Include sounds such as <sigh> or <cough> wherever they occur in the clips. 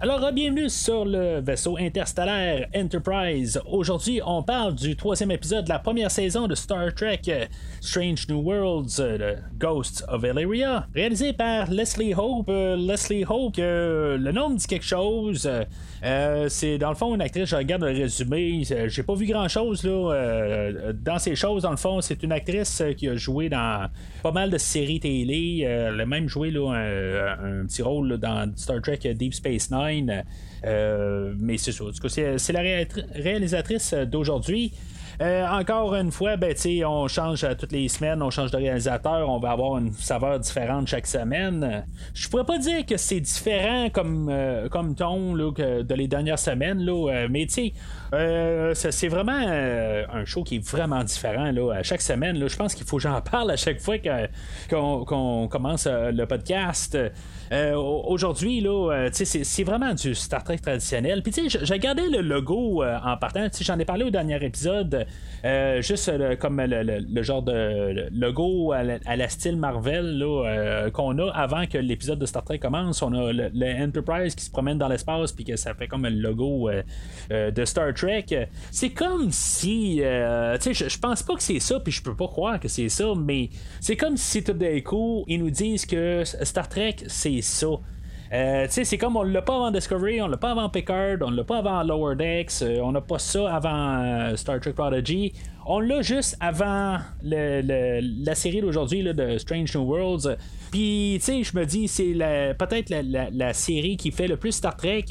Alors, bienvenue sur le vaisseau interstellaire Enterprise. Aujourd'hui, on parle du troisième épisode de la première saison de Star Trek Strange New Worlds, Ghosts of Valeria, réalisé par Leslie Hope. Euh, Leslie Hope, le nom dit quelque chose. Euh, c'est dans le fond une actrice, je regarde le résumé, j'ai pas vu grand chose là, euh, dans ces choses. Dans le fond, c'est une actrice qui a joué dans pas mal de séries télé. elle a même joué là, un, petit rôle dans Star Trek Deep Space Nine. Euh, mais c'est ça. c'est la réalisatrice d'aujourd'hui. Euh, encore une fois, ben, on change toutes les semaines, on change de réalisateur, on va avoir une saveur différente chaque semaine. Je pourrais pas dire que c'est différent comme, euh, comme ton là, que de les dernières semaines, là, mais c'est vraiment un show qui est vraiment différent là, à chaque semaine. Je pense qu'il faut que j'en parle à chaque fois qu'on commence le podcast. Euh, aujourd'hui, euh, c'est vraiment du Star Trek traditionnel. Puis, j'ai regardé le logo euh, en partant. J'en ai parlé au dernier épisode. Juste comme le, genre de logo à la, style Marvel qu'on a avant que l'épisode de Star Trek commence. On a le, Enterprise qui se promène dans l'espace puis que ça fait comme le logo de Star Trek. C'est comme si, tu sais, je pense pas que c'est ça, puis je peux pas croire que c'est ça, mais c'est comme si tout d'un coup ils nous disent que Star Trek c'est ça. Euh, c'est comme on l'a pas avant Discovery, on l'a pas avant Picard, on l'a pas avant Lower Decks, euh, on n'a pas ça avant euh, Star Trek Prodigy. On l'a juste avant la série d'aujourd'hui de Strange New Worlds. Puis, tu sais, je me dis, c'est peut-être la, série qui fait le plus Star Trek.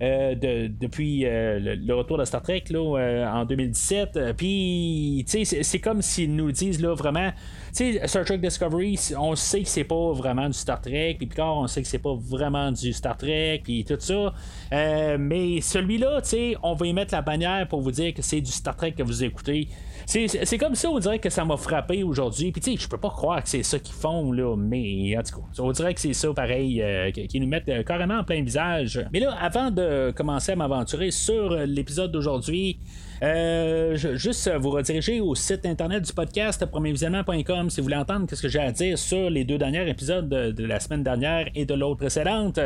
Depuis le, retour de Star Trek là, en 2017. Puis, c'est comme s'ils nous disent là, vraiment, Star Trek Discovery, on sait que c'est pas vraiment du Star Trek, puis Picard, on sait que c'est pas vraiment du Star Trek, puis tout ça. Euh, mais celui-là, on va y mettre la bannière pour vous dire que c'est du Star Trek que vous écoutez. C'est comme ça, on dirait que ça m'a frappé aujourd'hui. Puis tu sais, je peux pas croire que c'est ça qu'ils font, là, mais en tout cas, on dirait que c'est ça pareil, euh, qui nous mettent euh, carrément en plein visage. Mais là, avant de commencer à m'aventurer sur l'épisode d'aujourd'hui, euh, juste vous rediriger au site internet du podcast premiervisionnement.com si vous voulez entendre ce que j'ai à dire sur les deux derniers épisodes de la semaine dernière et de l'autre précédente.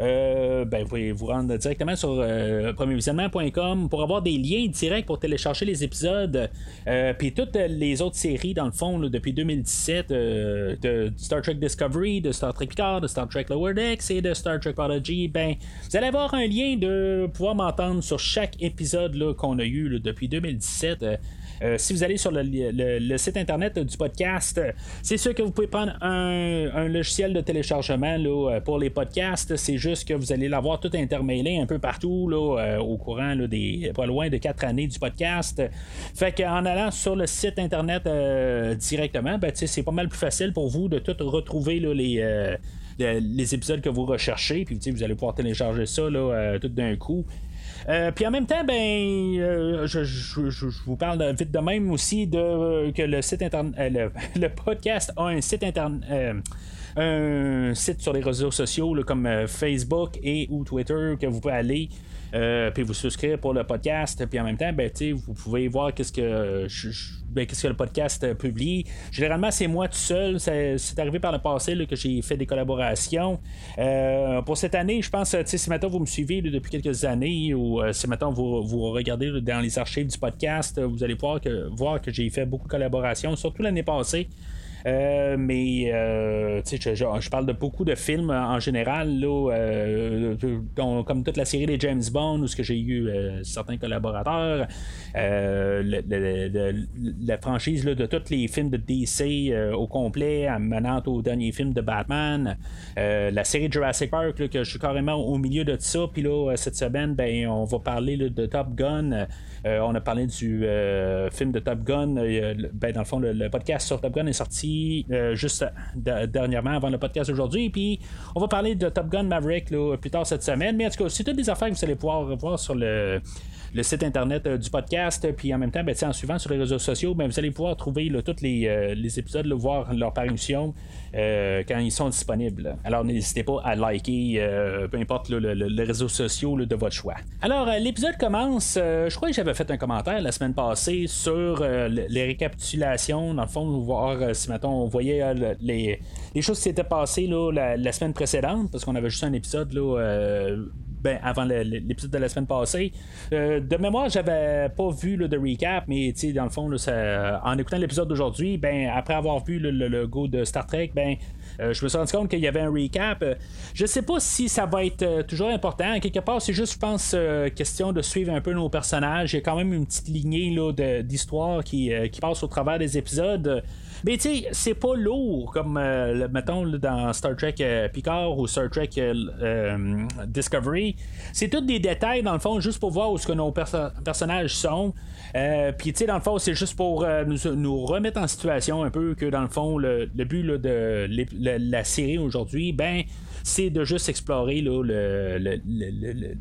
Euh, ben, vous pouvez vous rendre directement sur euh, premiervisionnement.com pour avoir des liens directs pour télécharger les épisodes. Euh, puis toutes les autres séries, dans le fond, depuis 2017, de Star Trek Discovery, de Star Trek Picard, de Star Trek Lower Decks et de Star Trek Prodigy, ben, vous allez avoir un lien de pouvoir m'entendre sur chaque épisode qu'on a eu depuis 2017. Euh, si vous allez sur le, site internet du podcast, c'est sûr que vous pouvez prendre un, logiciel de téléchargement euh, pour les podcasts. C'est juste que vous allez l'avoir tout intermêlé un peu partout euh, au courant des pas loin de quatre années du podcast. Fait qu'en allant sur le site internet directement, ben, c'est pas mal plus facile pour vous de tout retrouver les. les épisodes que vous recherchez, puis vous allez pouvoir télécharger ça tout d'un coup. Euh, puis en même temps, ben, euh, je, vous parle vite de même aussi de que le site internet, euh, le, <laughs> podcast a un site internet un site sur les réseaux sociaux comme Facebook et ou Twitter que vous pouvez aller euh, puis vous souscrire pour le podcast, puis en même temps, ben, vous pouvez voir qu'est-ce que ben, qu'est-ce que le podcast publie. Généralement, c'est moi tout seul. C'est arrivé par le passé que j'ai fait des collaborations. Euh, pour cette année, je pense, si maintenant vous me suivez depuis quelques années ou euh, si maintenant vous, vous regardez dans les archives du podcast, vous allez pouvoir que, voir que j'ai fait beaucoup de collaborations, surtout l'année passée. Euh, mais euh, je, je, parle de beaucoup de films en général, là, euh, comme toute la série des James Bond, où j'ai eu certains collaborateurs, la franchise de tous les films de DC au complet, en menant au dernier film de Batman, la série Jurassic Park, que je suis carrément au milieu de ça, puis là, cette semaine, ben, on va parler de Top Gun. On a parlé du film de Top Gun. ben, dans le fond, le, podcast sur Top Gun est sorti euh, juste dernièrement avant le podcast aujourd'hui. Puis on va parler de Top Gun Maverick plus tard cette semaine. Mais en tout cas, c'est toutes des affaires que vous allez pouvoir voir sur le le site internet du podcast, puis en même temps, ben, en suivant sur les réseaux sociaux, ben, vous allez pouvoir trouver tous les, épisodes, voir leur parution quand ils sont disponibles. Alors n'hésitez pas à liker, peu importe les réseaux sociaux de votre choix. Alors l'épisode commence, je crois que j'avais fait un commentaire la semaine passée sur les récapitulations, dans le fond, voir si maintenant on voyait les, choses qui s'étaient passées là, la, semaine précédente, parce qu'on avait juste un épisode là, euh, ben, avant l'épisode de la semaine passée. Euh, de mémoire, j'avais pas vu le de recap, mais dans le fond, en écoutant l'épisode d'aujourd'hui, ben, après avoir vu le, logo de Star Trek, ben, euh, je me suis rendu compte qu'il y avait un recap. je sais pas si ça va être toujours important. Quelque part, c'est juste, je pense, question de suivre un peu nos personnages. Il y a quand même une petite lignée d'histoire qui, qui passe au travers des épisodes. Mais tu sais, c'est pas lourd comme, euh, mettons, dans Star Trek euh, Picard ou Star Trek euh, Discovery. C'est tous des détails, dans le fond, juste pour voir où ce que nos personnages sont. Puis, tu sais, dans le fond, c'est juste pour nous, remettre en situation un peu que, dans le fond, le, but de la série aujourd'hui, ben, c'est de juste explorer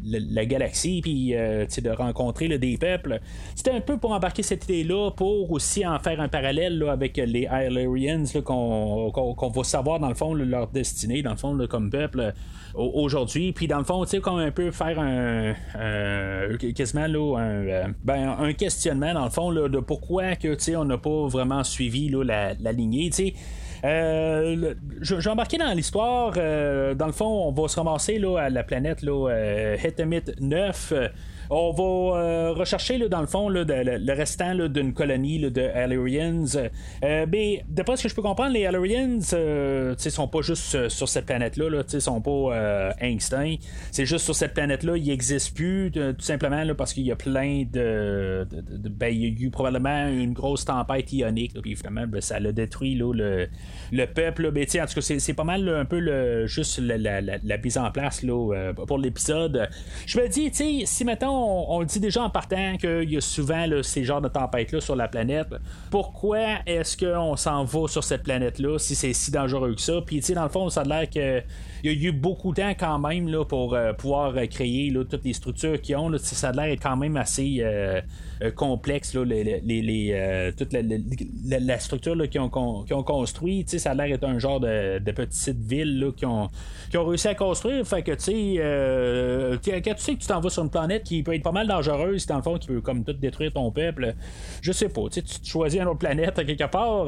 la galaxie, puis euh, de rencontrer des peuples. C'était un peu pour embarquer cette idée-là, pour aussi en faire un parallèle avec les Illyrians, qu'on va savoir dans le fond leur destinée, dans le fond, comme peuple aujourd'hui. Puis dans le fond, tu sais, comme un peu faire un, quasiment là, un, euh, ben, un questionnement dans le fond de pourquoi que on n'a pas vraiment suivi la, la lignée. Tu sais, euh, je, vais embarquer dans l'histoire. Euh, dans le fond, on va se ramasser là, à la planète là, euh, 9. On va euh, rechercher dans le fond le, restant d'une colonie de Alerians. Euh, mais d'après ce que je peux comprendre, les Alerians euh, sont pas juste sur cette planète-là, là, ils sont pas instincts. C'est juste sur cette planète-là, ils n'existent plus, tout simplement parce qu'il y a plein de. ben, il y a eu probablement une grosse tempête ionique, puis finalement, ben, ça a détruit le, le peuple. Ben, en tout cas, c'est, pas mal un peu juste la, la, mise en place pour l'épisode. Je me dis, si maintenant on, le dit déjà en partant qu'il y a souvent ces genres de tempêtes-là sur la planète. Pourquoi est-ce qu'on s'en va sur cette planète-là si c'est si dangereux que ça? Puis, tu sais, dans le fond, ça a l'air que il y a eu beaucoup de temps quand même pour euh, pouvoir euh, créer toutes les structures qu'ils ont. Ça a l'air quand même assez euh, complexe, là, les, toute la, structure qu'ils ont, ont construit. Ça a l'air d'être un genre de, petite ville qu'ils ont, ont réussi à construire. Fait que tu sais, quand tu sais que tu t'en vas sur une planète qui peut être pas mal dangereuse, dans le fond, qui peut comme tout détruire ton peuple, je sais pas. Tu choisis une autre planète quelque part.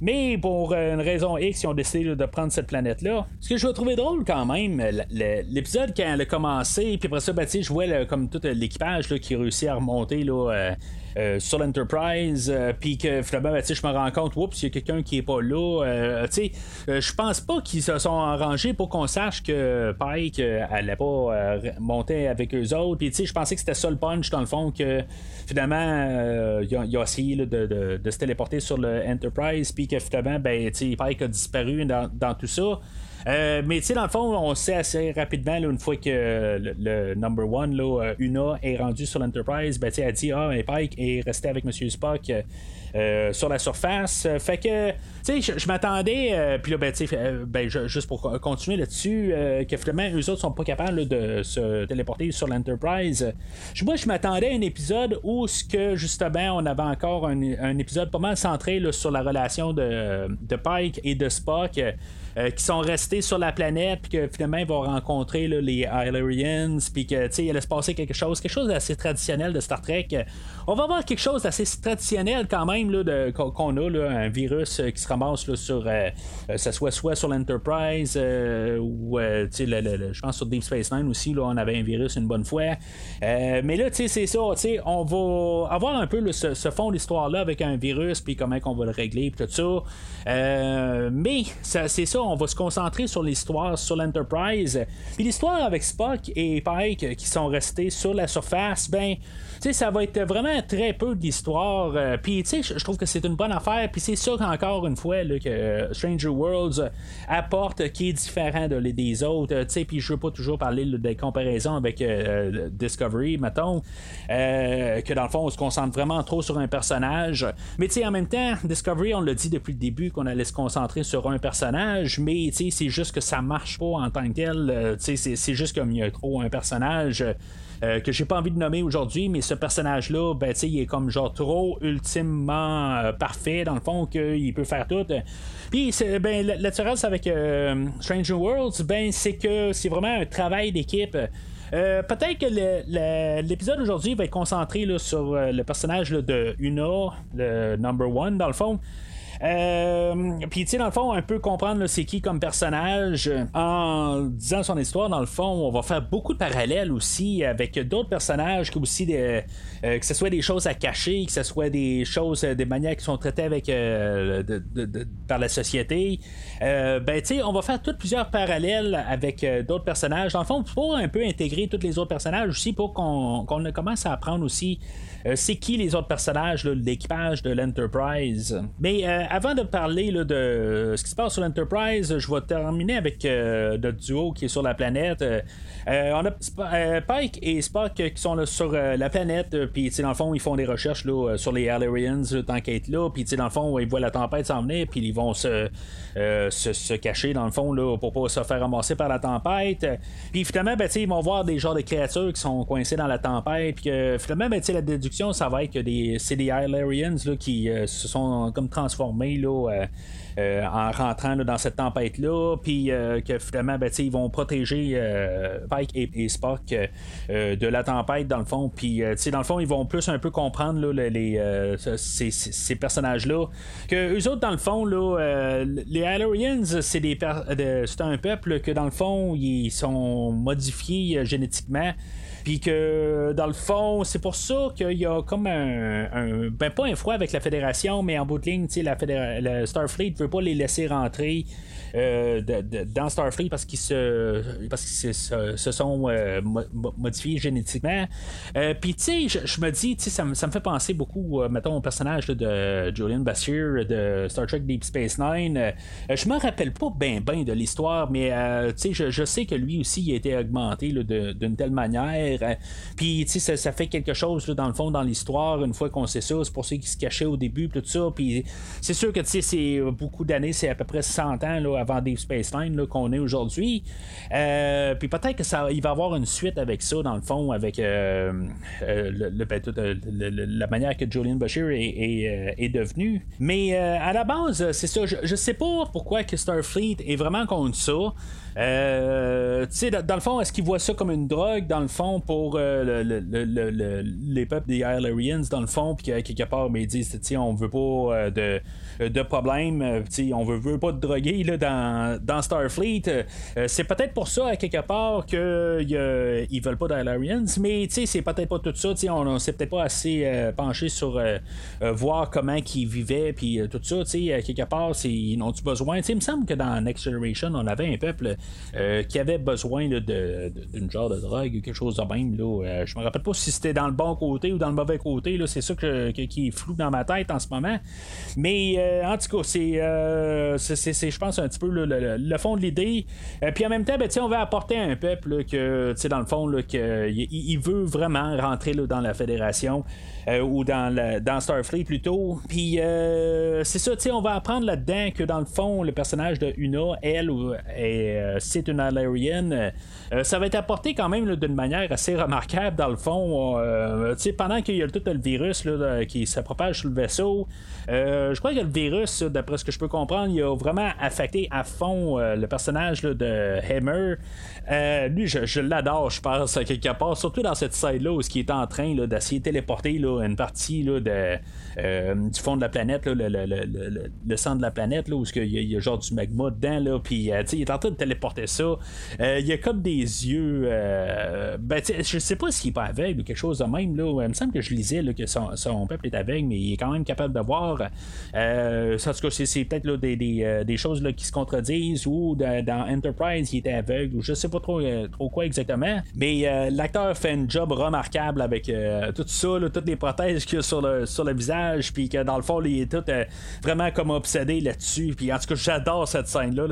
Mais pour une raison X, ils ont décidé de prendre cette planète-là. Ce que je vais trouver drôle, quand même. L'épisode quand elle a commencé, puis après ça, ben, je vois comme tout l'équipage qui réussit à remonter là, euh, euh, sur l'Enterprise, euh, puis que finalement, ben, je me rends compte, oups, il y a quelqu'un qui est pas là. je pense pas qu'ils se sont arrangés pour qu'on sache que Pike allait pas monter avec eux autres. Puis je pensais que c'était ça le punch dans le fond que finalement il a, essayé de, se téléporter sur l'Enterprise, puis que finalement, ben, Pike a disparu dans tout ça. Euh, mais tu sais, dans le fond, on sait assez rapidement, une fois que le, number one, là, euh, Una, est rendu sur l'Enterprise, ben, elle dit Ah, mais Pike est resté avec Monsieur Spock. Euh, sur la surface. Fait que, tu sais, je, m'attendais, puis là, ben, tu sais, ben, juste pour continuer là-dessus, que finalement, eux autres sont pas capables de se téléporter sur l'Enterprise. Moi, je m'attendais à un épisode où, ce que justement, on avait encore un, épisode pas mal centré sur la relation de, Pike et de Spock. Euh, qui sont restés sur la planète, puis que finalement ils vont rencontrer les Illyrians, puis que tu sais, il allait se passer quelque chose, quelque chose d'assez traditionnel de Star Trek. On va avoir quelque chose d'assez traditionnel quand même qu'on a là, un virus euh, qui se ramasse là, sur, euh, ça soit soit sur l'Enterprise ou je pense sur Deep Space Nine aussi, là, on avait un virus une bonne fois. mais là, c'est ça, on va avoir un peu ce, fond d'histoire là avec un virus, puis comment on va le régler, puis tout ça. mais c'est ça on va se concentrer sur l'histoire sur l'Enterprise. Puis l'histoire avec Spock et Pike qui sont restés sur la surface, ben, sais, ça va être vraiment très peu d'histoire. Euh, puis, tu sais, je trouve que c'est une bonne affaire. Puis c'est ça qu'encore une fois que Stranger Worlds apporte qui est différent de, des autres. Puis je veux pas toujours parler des comparaisons avec Discovery, mettons. que dans le fond, on se concentre vraiment trop sur un personnage. Mais en même temps, Discovery, on l'a dit depuis le début qu'on allait se concentrer sur un personnage. Mais c'est juste que ça marche pas en tant que tel. c'est juste comme il y a trop un personnage. Euh, que j'ai pas envie de nommer aujourd'hui, mais ce personnage-là, ben, il est comme genre trop ultimement euh, parfait, dans le fond, qu'il peut faire tout. Puis, ben, la avec euh, Stranger Worlds, ben, c'est que c'est vraiment un travail d'équipe. peut-être que l'épisode aujourd'hui va être concentré sur le personnage de Una, le number one, dans le fond. Euh, puis, tu sais, dans le fond, un peu comprendre c'est qui comme personnage en disant son histoire. Dans le fond, on va faire beaucoup de parallèles aussi avec d'autres personnages, que aussi euh, que ce soit des choses à cacher, que ce soit des choses, des manières qui sont traitées avec euh, par la société. ben, tu sais, on va faire toutes plusieurs parallèles avec d'autres personnages. Dans le fond, pour un peu intégrer tous les autres personnages aussi, pour qu'on commence à apprendre aussi euh, c'est qui les autres personnages, l'équipage de l'Enterprise. Mais euh, avant de parler de ce qui se passe sur l'Enterprise, je vais terminer avec euh, notre duo qui est sur la planète. on a Pike et Spock qui sont sur la planète, puis dans le fond, ils font des recherches sur les Alerians, tant qu'à être là, puis dans le fond, ils voient la tempête s'en venir, puis ils vont se, cacher dans le fond là, pour pas se faire ramasser par la tempête. Puis finalement, ben, ils vont voir des genres de créatures qui sont coincées dans la tempête, puis finalement, ben, la déduction ça va être que c'est des Hilarians qui euh, se sont comme transformés là, euh, euh, en rentrant dans cette tempête-là, puis que finalement, ben, ils vont protéger Pike et, Spock de la tempête, dans le fond. Puis, dans le fond, ils vont plus un peu comprendre les, ces, personnages-là. Que eux autres, dans le fond, là, les Hilarians, c'est, des c'est un peuple que, dans le fond, ils sont modifiés génétiquement. Puis que dans le fond, c'est pour ça qu'il y a comme un, Ben, pas un froid avec la Fédération, mais en bout de ligne, la, Fédération, Starfleet ne veut pas les laisser rentrer euh, dans Starfleet parce qu'ils se, parce qu'ils se, sont euh, modifiés génétiquement. Euh, puis, tu sais, je, me dis, ça, me fait penser beaucoup, mettons, au personnage de Julian Bashir de Star Trek Deep Space Nine. je me rappelle pas bien ben de l'histoire, mais tu sais, je, sais que lui aussi, il a été augmenté d'une telle manière. Puis, tu sais, ça, fait quelque chose, dans le fond, dans l'histoire, une fois qu'on sait ça. C'est pour ça qu'il se cachait au début, tout ça. Puis, c'est sûr que, tu sais, c'est beaucoup d'années, c'est à peu près 100 ans, avant Deep Space Nine qu'on est aujourd'hui. Euh, puis peut-être que ça, il va y avoir une suite avec ça, dans le fond, avec euh, euh, ben, la manière que Julian Bashir est, devenu. Mais à la base, c'est ça. Je, je sais pas pourquoi que Starfleet est vraiment contre ça. Euh, dans, le fond, est-ce qu'ils voient ça comme une drogue, dans le fond, pour euh, les peuples des Ilarians, dans le fond, puis quelque part, ben, ils disent, on veut pas euh, de de problème. on veut, veut pas de droguer là, dans, dans Starfleet. c'est peut-être pour ça, à quelque part, qu'ils ils veulent pas d'Ilarians, mais c'est peut-être pas tout ça. On s'est peut-être pas assez penché sur voir comment ils vivaient, puis tout ça. À quelque part, ils ont-tu besoin? il me semble que dans Next Generation, on avait un peuple euh, qui avait besoin d'une genre de drogue ou quelque chose de même. Là. Euh, je me rappelle pas si c'était dans le bon côté ou dans le mauvais côté. C'est ça que, qui est flou dans ma tête en ce moment. Mais euh, en tout cas, c'est, je pense, un petit peu le, fond de l'idée. puis en même temps, ben, on veut apporter à un peuple que, dans le fond, qu'il il veut vraiment rentrer dans la fédération. Euh, ou dans, dans Starfleet plutôt. Puis euh, c'est ça, on va apprendre là-dedans que dans le fond, le personnage de Una, elle, euh, c'est une Alarienne. ça va être apporté quand même d'une manière assez remarquable dans le fond. sais, pendant qu'il y a tout le virus là, qui se propage sur le vaisseau, je crois que le virus, d'après ce que je peux comprendre, il a vraiment affecté à fond le personnage de Hammer. lui, je, l'adore, je pense, quelque part, surtout dans cette scène-là où il est en train d'essayer de téléporter une partie euh, du fond de la planète, le, centre de la planète, où il y, a, genre du magma dedans, là, puis euh, il est en train de téléporter ça. Euh, il y a comme des yeux. ben, je sais pas s'il est pas aveugle ou quelque chose de même. Là. Il me semble que je lisais que son, peuple est aveugle, mais il est quand même capable de voir. Euh, en tout cas, c'est, peut-être des, des, choses là, qui se contredisent ou dans Enterprise, il était aveugle ou je sais pas trop, trop quoi exactement. Mais l'acteur fait un job remarquable avec tout ça, toutes les prothèses qu'il a sur le, sur le visage, puis que dans le fond, il est tout vraiment comme obsédé là-dessus. Puis en tout cas, j'adore cette scène-là.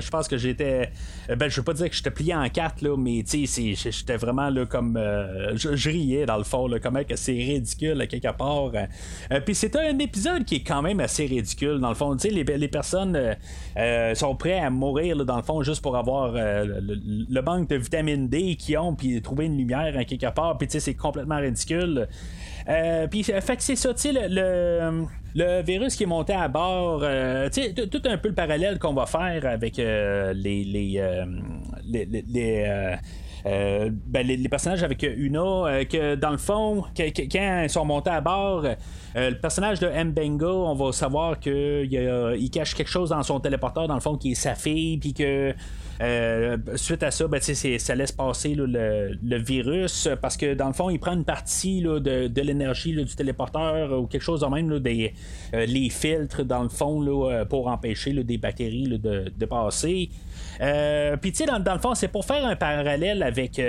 je pense que j'étais. Ben, je veux pas dire que j'étais plié en quatre, là, mais j'étais vraiment là, comme. Euh, je, riais dans le fond, là, comment que c'est ridicule quelque part. Euh, puis c'est un épisode qui est quand même assez ridicule, dans le fond. Les, les personnes euh, sont prêtes à mourir, dans le fond, juste pour avoir le, manque de vitamine D qu'ils ont, puis trouver une lumière à quelque part. Puis c'est complètement ridicule. Puis, fait que c'est ça, tu sais, le, le virus qui est monté à bord, euh, tout un peu le parallèle qu'on va faire avec euh, les, les, euh, ben, les, personnages avec Una, que dans le fond, quand ils sont montés à bord, le personnage de Mbenga, on va savoir qu'il il cache quelque chose dans son téléporteur, dans le fond, qui est sa fille, puis que euh, suite à ça, ben, ça laisse passer le, virus parce que dans le fond, il prend une partie de, l'énergie du téléporteur ou quelque chose de même, des, euh, les filtres dans le fond euh, pour empêcher des bactéries de, passer. Puis, tu sais, dans, le fond, c'est pour faire un parallèle avec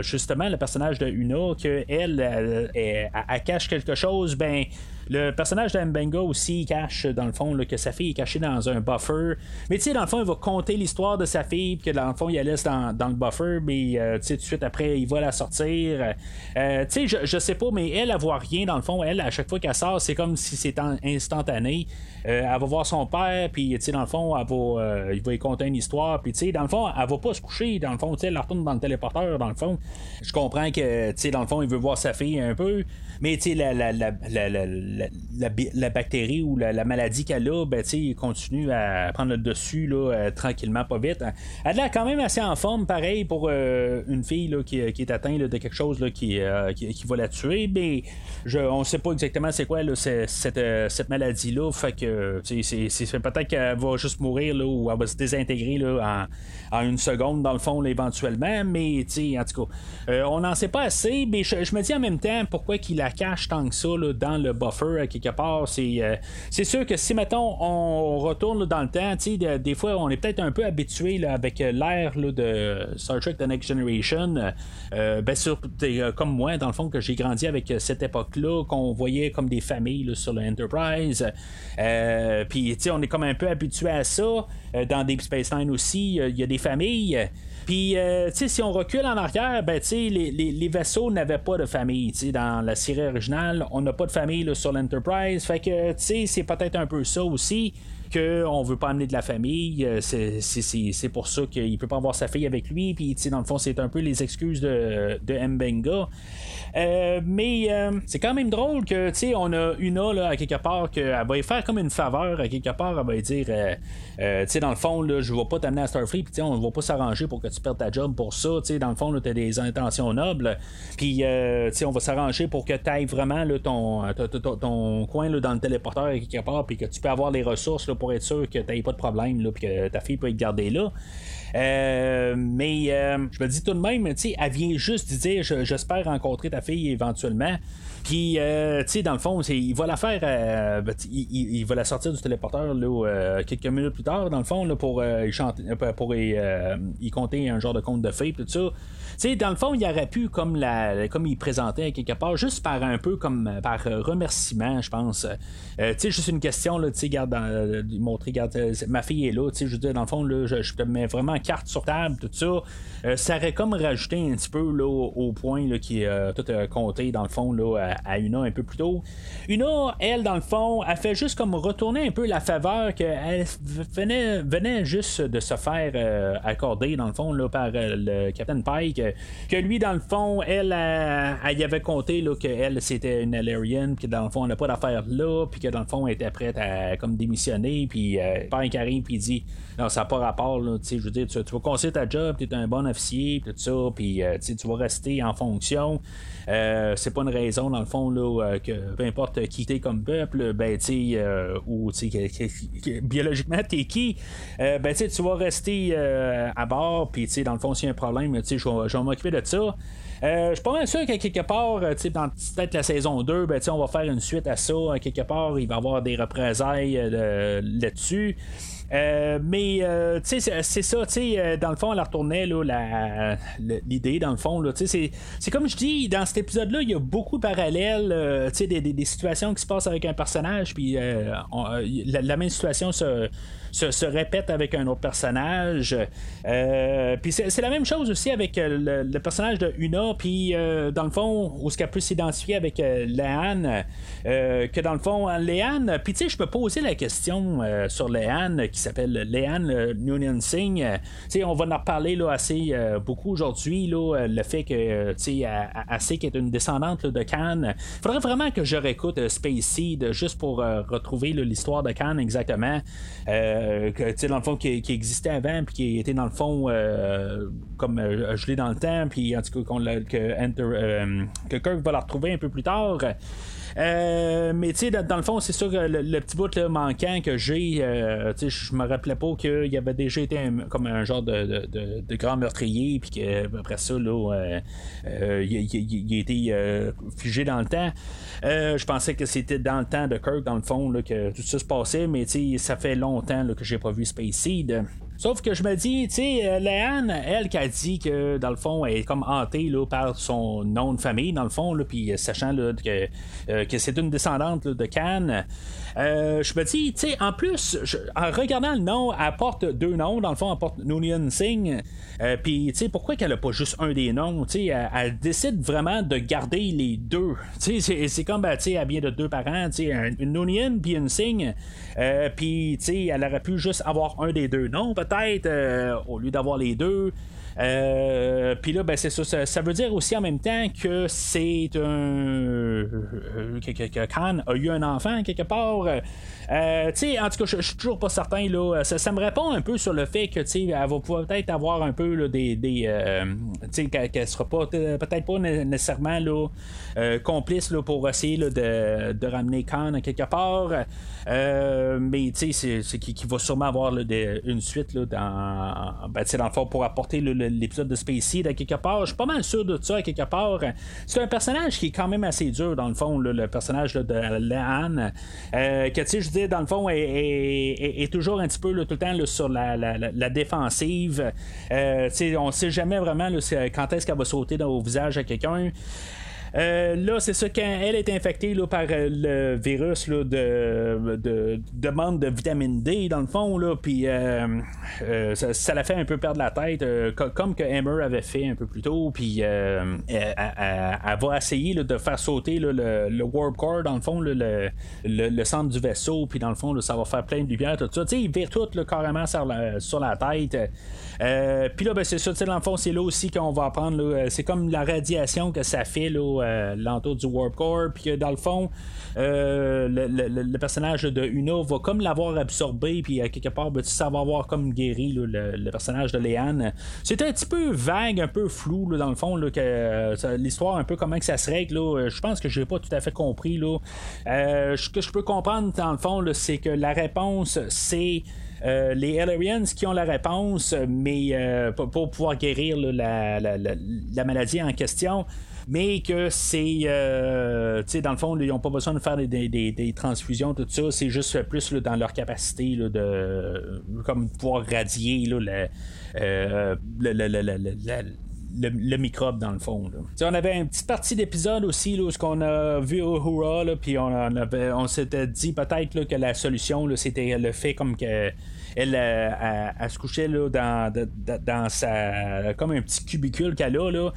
justement le personnage de Una, qu'elle, elle, elle, cache quelque chose, ben, le personnage d'Ambenga aussi cache, dans le fond, que sa fille est cachée dans un buffer. Mais tu sais, dans le fond, il va conter l'histoire de sa fille, que dans le fond, il la laisse dans, le buffer, mais euh, tu sais, tout de suite après, il va la sortir. Euh, tu sais, je, sais pas, mais elle, elle voit rien, dans le fond. Elle, à chaque fois qu'elle sort, c'est comme si c'était instantané. Euh, elle va voir son père, puis tu sais, dans le fond, elle va, il va lui conter une histoire, puis tu sais, dans le fond, elle va pas se coucher, dans le fond, tu sais, elle retourne dans le téléporteur, dans le fond. Je comprends que, tu sais, dans le fond, il veut voir sa fille un peu, mais tu sais, la, la, bactérie ou la, maladie qu'elle a, ben, tu continue à prendre le dessus là, euh, tranquillement, pas vite. Elle a quand même assez en forme, pareil, pour euh, une fille là, qui, qui, est atteinte de quelque chose là, qui, euh, qui, va la tuer, mais je, on sait pas exactement c'est quoi cette, cette maladie-là. Fait que c'est, peut-être qu'elle va juste mourir ou elle va se désintégrer en, en une seconde, dans le fond, éventuellement, mais en tout cas, on n'en sait pas assez, mais je, je, me dis en même temps pourquoi qu'il a cache tant que ça dans le buffer? À quelque part. C'est, euh, c'est sûr que si, mettons, on retourne dans le temps, des fois, on est peut-être un peu habitué avec euh, l'ère de Star Trek The Next Generation. Euh, ben, sur, comme moi, dans le fond, que j'ai grandi avec cette époque-là, qu'on voyait comme des familles sur le Enterprise. Puis, on est comme un peu habitué à ça. dans Deep Space Nine aussi, il y a des familles. Puis, euh, tu sais, si on recule en arrière, ben, tu les, vaisseaux n'avaient pas de famille. Tu sais, dans la série originale, on n'a pas de famille sur l'Enterprise. Fait que, tu sais, c'est peut-être un peu ça aussi qu'on veut pas amener de la famille. Euh, c'est pour ça qu'il peut pas avoir sa fille avec lui. Puis, dans le fond, c'est un peu les excuses de, de Mbenga. Euh, mais euh, c'est quand même drôle que, tu sais, on a Una, là, à quelque part, qu'elle va faire comme une faveur, à quelque part, elle va dire, tu sais, dans le fond, là, je vais pas t'amener à Starfleet, puis on va pas s'arranger pour que tu perdes ta job pour ça, tu sais, dans le fond, tu as des intentions nobles, puis, tu sais, on va s'arranger pour que tu ailles vraiment là, ton, ton, ton, coin là, dans le téléporteur, à quelque part, puis que tu peux avoir les ressources là, pour être sûr que tu pas de problème, là, puis que ta fille peut être gardée là. Euh, mais euh, je me dis tout de même, tu sais, elle vient juste dire j'espère rencontrer ta fille éventuellement. Puis, euh, tu sais, dans le fond, il va la faire, euh, ben, il, va la sortir du téléporteur là, euh, quelques minutes plus tard, dans le fond, là, pour, chanter, pour y, compter un genre de conte de fées, tout ça. Tu sais, dans le fond, il aurait pu, comme, la, comme il présentait quelque part, juste par un peu comme par remerciement, je pense. tu sais, juste une question, là, tu sais, garde, montrer, garde, ma fille est là, tu sais, je veux dire, dans le fond, là, je, te mets vraiment carte sur table, tout ça. ça aurait comme rajouté un petit peu là, au, point là, qui est tout compté, dans le fond, là, à, Una un peu plus tôt. Una, elle, dans le fond, elle fait juste comme retourner un peu la faveur qu'elle venait, venait juste de se faire euh, accorder, dans le fond, là, par euh, le Captain Pike. Que lui, dans le fond, elle, elle, y avait compté qu'elle, c'était une Alarian, puis dans le fond, on n'a pas d'affaire là, puis que dans le fond, elle était prête à comme démissionner. puis euh, qui arrive, puis dit non, ça n'a pas rapport, là, je veux dire, tu, vas conseiller ta job, tu es un bon officier, tout ça, puis euh, tu vas rester en fonction. Euh, c'est pas une raison, dans le fond, là, que peu importe qui t'es comme peuple, ben, tu ou tu sais, biologiquement t'es qui, ben, tu vas rester à bord, puis dans le fond, s'il y a un problème, je vais m'occuper de ça. Euh, je suis pas mal sûr qu'à quelque part, euh, dans peut-être la saison 2, ben, on va faire une suite à ça. À quelque part, il va y avoir des représailles euh, là-dessus. Mais c'est ça, dans le fond, elle retournait l'idée, dans le fond. C'est comme je dis, dans cet épisode-là, il y a beaucoup de parallèles, des, des, situations qui se passent avec un personnage, puis la, même situation se se, répète avec un autre personnage. Euh, puis c'est la même chose aussi avec euh, le, personnage de Una, puis euh, dans le fond, où ce qu'elle peut s'identifier avec Léane, que dans le fond, Léane, puis tu sais, je peux poser la question sur Léane, s'appelle Léane Noonan Singh. sais, on va en reparler là, assez beaucoup aujourd'hui, là, le fait que, qu'elle est une descendante de Khan. Faudrait vraiment que je réécoute Space Seed juste pour retrouver l'histoire de Khan exactement. Euh, que, dans le fond, qui, existait avant, puis qui était dans le fond euh, comme euh, gelé dans le temps, puis en tout cas que, que Kirk va la retrouver un peu plus tard. Euh, mais tu sais, dans, le fond, c'est sûr que le, petit bout manquant que j'ai, euh, tu sais, je me rappelais pas qu'il avait déjà été comme un genre de, grand meurtrier, puis qu'après ça, là, euh, il, a été figé dans le temps. je pensais que c'était dans le temps de Kirk, dans le fond, là, que tout ça se passait, mais tu sais, ça fait longtemps que j'ai pas vu Space Seed. Sauf que je me dis, tu sais, euh, Léane, elle qui a dit que dans le fond, elle est comme hantée là, par son nom de famille, dans le fond, puis euh, sachant là, que, euh, que c'est une descendante de Cannes. Je me dis, tu sais, en plus, en regardant le nom, elle porte deux noms. Dans le fond, elle porte Noonian Singh. Puis, tu sais, pourquoi qu'elle a pas juste un des noms? Tu sais, elle, décide vraiment de garder les deux. <laughs> Tu sais, c'est comme, ben, tu sais, elle vient de deux parents. Tu sais, une Noonian puis une Singh. Puis, tu sais, elle aurait pu juste avoir un des deux noms, au lieu d'avoir les deux. Euh, puis là, ben, c'est ça, ça, veut dire aussi en même temps que c'est un. que, Khan a eu un enfant quelque part. Euh, en tout cas, je suis toujours pas certain. Là, ça, me répond un peu sur le fait que elle va peut-être avoir un peu des. des euh, qu'elle sera pas peut-être pas nécessairement euh, complice là, pour essayer là, de, de, ramener Khan quelque part. Euh, mais c'est, c'est qui, va sûrement avoir une suite là, dans, ben, dans le fond pour apporter l'épisode de Space Seed à quelque part. Je suis pas mal sûr de ça à quelque part. C'est un personnage qui est quand même assez dur dans le fond, le personnage de Leanne. Euh, que tu sais, je dis dans le fond, est, est, toujours un petit peu tout le temps sur la, défensive. Euh, on sait jamais vraiment quand est-ce qu'elle va sauter dans, au visage à quelqu'un. Euh, là, c'est ça, quand elle est infectée là, par euh, le virus là, de, de, demande de vitamine D, dans le fond, là, puis euh, ça, la fait un peu perdre la tête, comme que Hammer avait fait un peu plus tôt, puis elle, va essayer de faire sauter le, Warp Core, dans le fond, le, centre du vaisseau, puis dans le fond, ça va faire plein de lumière, tout ça. Tu sais, il vire tout carrément sur la tête. Puis là, ben, c'est ça, dans le fond, c'est là aussi qu'on va apprendre, c'est comme la radiation que ça fait là, euh, l'entour du Warp Core, puis que dans le fond, euh, le, personnage de Una va comme l'avoir absorbé, puis quelque part, ben, ça va avoir comme guéri le, personnage de Léane. C'est un petit peu vague, un peu flou, dans le fond, que euh, l'histoire, un peu comment que ça se règle. Je pense que je n'ai pas tout à fait compris. Là. ce que je peux comprendre, dans le fond, c'est que la réponse, c'est. Les Ellerians qui ont la réponse, mais pour, pouvoir guérir la, la, maladie en question mais que c'est, euh, tu sais, dans le fond, ils n'ont pas besoin de faire des, transfusions, tout ça, c'est juste plus dans leur capacité de comme pouvoir radier euh, le, microbe dans le fond. On avait une petite partie d'épisode aussi là, où qu'on a vu au Hurrah, puis on, on s'était dit peut-être que la solution c'était le fait comme que elle, euh, se couchait là, dans, dans sa. comme un petit cubicule qu'elle a. Là.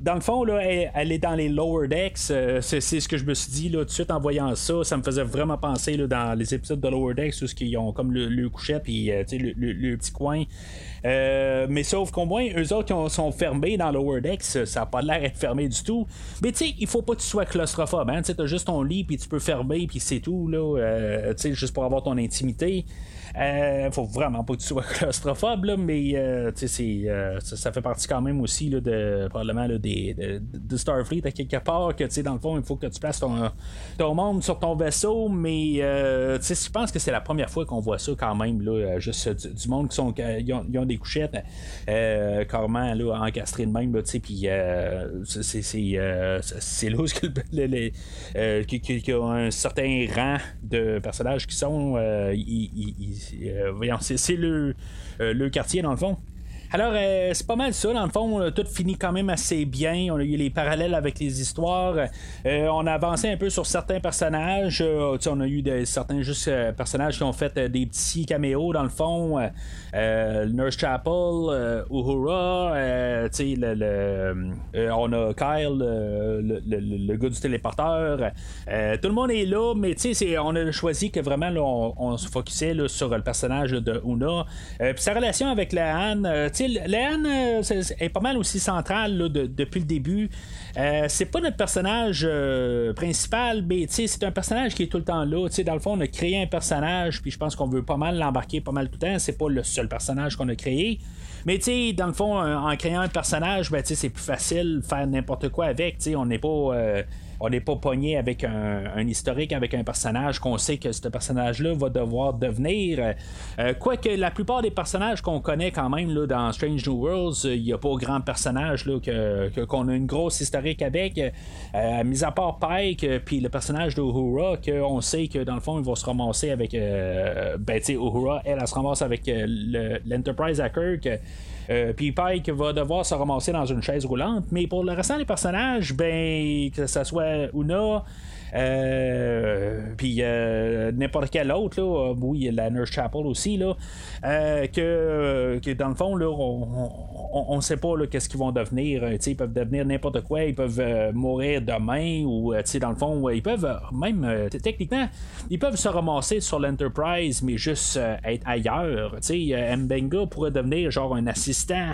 Dans, le fond, là, elle, est dans les lower decks. Euh, c'est, ce que je me suis dit là, tout de suite en voyant ça. Ça me faisait vraiment penser là, dans les épisodes de lower decks où ils ont comme le, le couchette puis euh, le, le, petit coin. mais sauf qu'au moins, eux autres ils sont fermés fermé dans Lower Decks, ça n'a pas l'air d'être fermé du tout. Mais tu sais, il faut pas que tu sois claustrophobe. Hein? Tu as juste ton lit, puis tu peux fermer, puis c'est tout, là, euh, juste pour avoir ton intimité. Euh, faut vraiment pas que tu sois <laughs> claustrophobe, là, mais euh, euh, ça, fait partie quand même aussi là, de probablement là, des, de, Starfleet à quelque part que dans le fond, il faut que tu places ton, monde sur ton vaisseau, mais euh, je pense que c'est la première fois qu'on voit ça quand même, là, juste du, monde qui sont ils ont, des couchettes carrément là, encastrées de même, puis c'est c'est là qu'il y a un certain rang de personnages qui sont euh, voyons, c'est le, euh, le quartier dans le fond. Alors, euh, c'est pas mal ça, dans le fond, tout finit quand même assez bien. On a eu les parallèles avec les histoires. Euh, on a avancé un peu sur certains personnages. Euh, on a eu certains juste personnages qui ont fait des petits caméos, dans le fond. Nurse Chapel, Uhura, le, on a Kyle, le, le, gars du téléporteur. tout le monde est là, mais on a choisi que vraiment on, se focusait sur le personnage de Una. Puis sa relation avec la Anne, Léane euh, est pas mal aussi centrale depuis le début. Euh, c'est pas notre personnage euh, principal, mais c'est un personnage qui est tout le temps là. dans le fond, on a créé un personnage, puis je pense qu'on veut pas mal l'embarquer pas mal tout le temps. C'est pas le seul personnage qu'on a créé. Mais dans le fond, en créant un personnage, ben, c'est plus facile de faire n'importe quoi avec. on n'est pas on n'est pas pogné avec un, historique, avec un personnage qu'on sait que ce personnage-là va devoir devenir. Euh, quoique la plupart des personnages qu'on connaît quand même là, dans Strange New Worlds, il n'y a pas grand personnage là, que, qu'on a une grosse historique avec. Euh, mis à part Pike, puis le personnage d'Uhura, qu'on sait que dans le fond, il va se ramasser avec. Euh, ben, tu sais, Uhura, elle, elle, se ramasse avec l'Enterprise à Kirk. Euh, puis Pike va devoir se ramasser dans une chaise roulante. Mais pour le restant des personnages, ben, que ce soit Una, euh, puis euh, n'importe quel autre, là, euh, oui, la Nurse Chapel aussi, là, que, que, dans le fond, là, on ne sait pas qu'est-ce qu'ils vont devenir. ils peuvent devenir n'importe quoi, ils peuvent mourir demain, ou dans le fond, ils peuvent même, techniquement, ils peuvent se ramasser sur l'Enterprise, mais juste être ailleurs. Mbenga pourrait devenir genre un assistant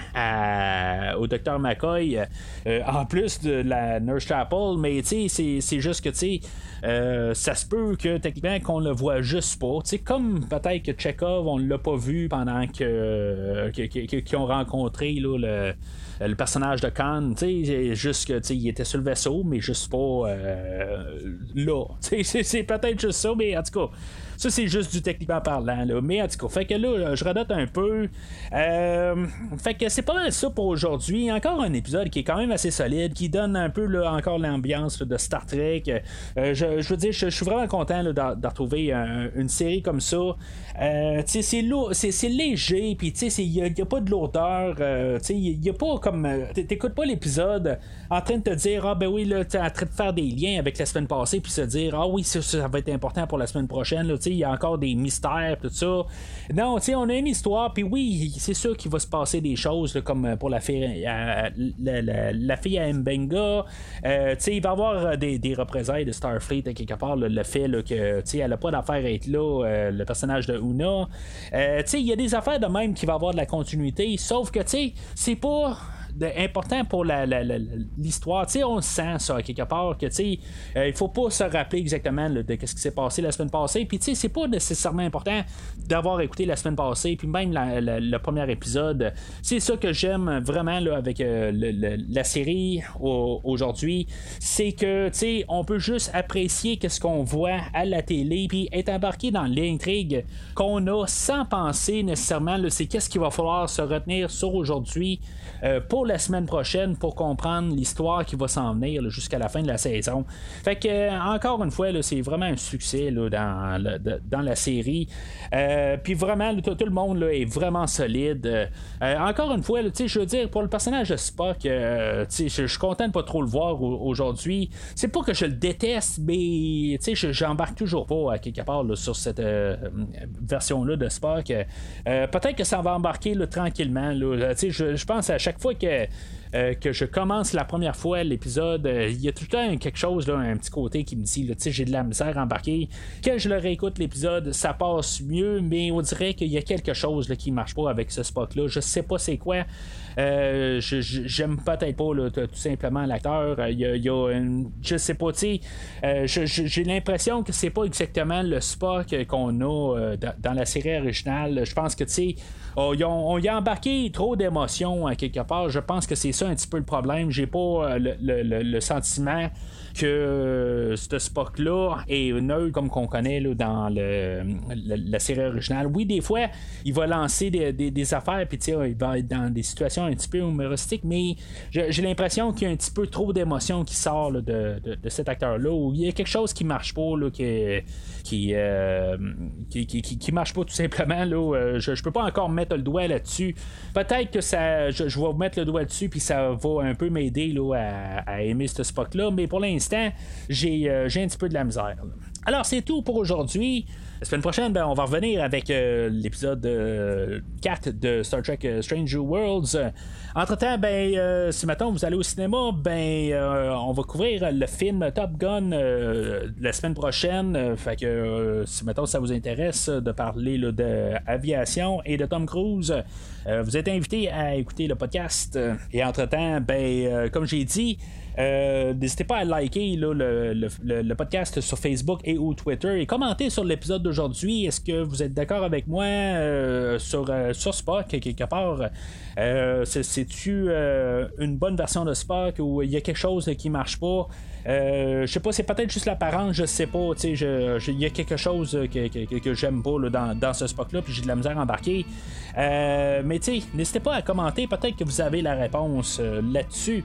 au Dr. McCoy, en plus de la Nurse Chapel, mais c'est juste que, euh, ça se peut que techniquement qu'on le voit juste pas. comme peut-être que Chekhov, on l'a pas vu pendant que qu'ils ont rencontré là, le, personnage de Khan. Juste que il était sur le vaisseau, mais juste pas euh, là. <laughs> C'est peut-être juste ça, mais en tout cas. Ça, c'est juste du techniquement parlant. Là. Mais en tout cas, fait que là, je redote un peu. Euh, fait que c'est pas ça pour aujourd'hui. Encore un épisode qui est quand même assez solide, qui donne un peu là, encore l'ambiance de Star Trek. Euh, je, veux dire, je, suis vraiment content de, retrouver une série comme ça. Euh, c'est léger, puis il n'y a, pas de lourdeur. Il n'y a pas comme. T'écoutes pas l'épisode en train de te dire Ah ben oui, là, t'es en train de faire des liens avec la semaine passée, puis se dire Ah oui, ça, ça, va être important pour la semaine prochaine. Là, il y a encore des mystères, tout ça. Non, tu sais, on a une histoire, puis oui, c'est sûr qu'il va se passer des choses, comme pour la fille, à, la, fille Mbenga. Euh, tu sais, il va y avoir des, représailles de Starfleet, quelque part, le fait que, tu sais, elle n'a pas d'affaire à être là, euh, le personnage de Una. Euh, tu sais, il y a des affaires de même qui va avoir de la continuité, sauf que, tu sais, c'est pas important pour l'histoire. On sent ça quelque part que tu euh, il faut pas se rappeler exactement de ce qui s'est passé la semaine passée. Puis tu c'est pas nécessairement important d'avoir écouté la semaine passée, puis même le premier épisode. C'est ça que j'aime vraiment là, avec euh, la série aujourd'hui, c'est que on peut juste apprécier ce qu'on voit à la télé, puis être embarqué dans l'intrigue qu'on a sans penser nécessairement. C'est qu'est-ce qu'il va falloir se retenir sur aujourd'hui euh, pour la semaine prochaine pour comprendre l'histoire qui va s'en venir jusqu'à la fin de la saison. Fait que, euh, encore une fois, c'est vraiment un succès là, dans, dans la série. Euh, puis vraiment, tout, le monde là, est vraiment solide. encore une fois, je veux dire, pour le personnage de Spock, je suis content de pas trop le voir aujourd'hui. C'est pas que je le déteste, mais j'embarque toujours pas à quelque part sur cette version-là de Spock. Peut-être que ça va embarquer tranquillement. je pense à chaque fois que euh, que je commence la première fois l'épisode, euh, il y a tout le temps quelque chose, là, un petit côté qui me dit, tu sais, j'ai de la misère embarquée. Quand je le réécoute l'épisode, ça passe mieux, mais on dirait qu'il y a quelque chose là, qui marche pas avec ce spot-là. Je sais pas c'est quoi. Euh, j'aime peut-être pas tout simplement l'acteur. Il y a, je sais pas, tu sais, j'ai l'impression que c'est pas exactement le Spock qu'on a dans la série originale. Je pense que tu sais, oh, on y a embarqué trop d'émotions à quelque part. Je pense que c'est ça un petit peu le problème. J'ai pas le, le sentiment que euh, ce Spock-là est neutre comme qu'on connaît dans la, série originale. Oui, des fois, il va lancer des, des, affaires, puis il va être dans des situations un petit peu humoristiques, mais j'ai l'impression qu'il y a un petit peu trop d'émotion qui sort de, cet acteur-là, où il y a quelque chose qui marche pas, là, qui, euh, qui, marche pas tout simplement. Là, euh, je, je peux pas encore mettre le doigt là-dessus. Peut-être que ça, je, vais mettre le doigt dessus, puis ça va un peu m'aider à, à aimer ce Spock-là, mais pour l'instant, euh, j'ai, un petit peu de la misère. Alors, c'est tout pour aujourd'hui. La semaine prochaine, ben, on va revenir avec euh, l'épisode 4 euh, de Star Trek Strange Worlds. Entre-temps, ben, si maintenant vous allez au cinéma, ben, on va couvrir le film Top Gun la semaine prochaine. fait que si maintenant ça vous intéresse de parler d'aviation et de Tom Cruise, vous êtes invité à écouter le podcast. Et entre-temps, ben, comme j'ai dit, euh, n'hésitez pas à liker le, podcast sur Facebook et ou Twitter et commenter sur l'épisode d'aujourd'hui. Est-ce que vous êtes d'accord avec moi euh, sur, euh, Spock quelque part? C'est-tu une bonne version de Spock ou il y a quelque chose qui marche pas? je sais pas, c'est peut-être juste l'apparence, je sais pas. Il y a quelque chose que, j'aime pas dans, dans, ce Spock-là, puis j'ai de la misère à embarquer. mais n'hésitez pas à commenter, peut-être que vous avez la réponse là-dessus.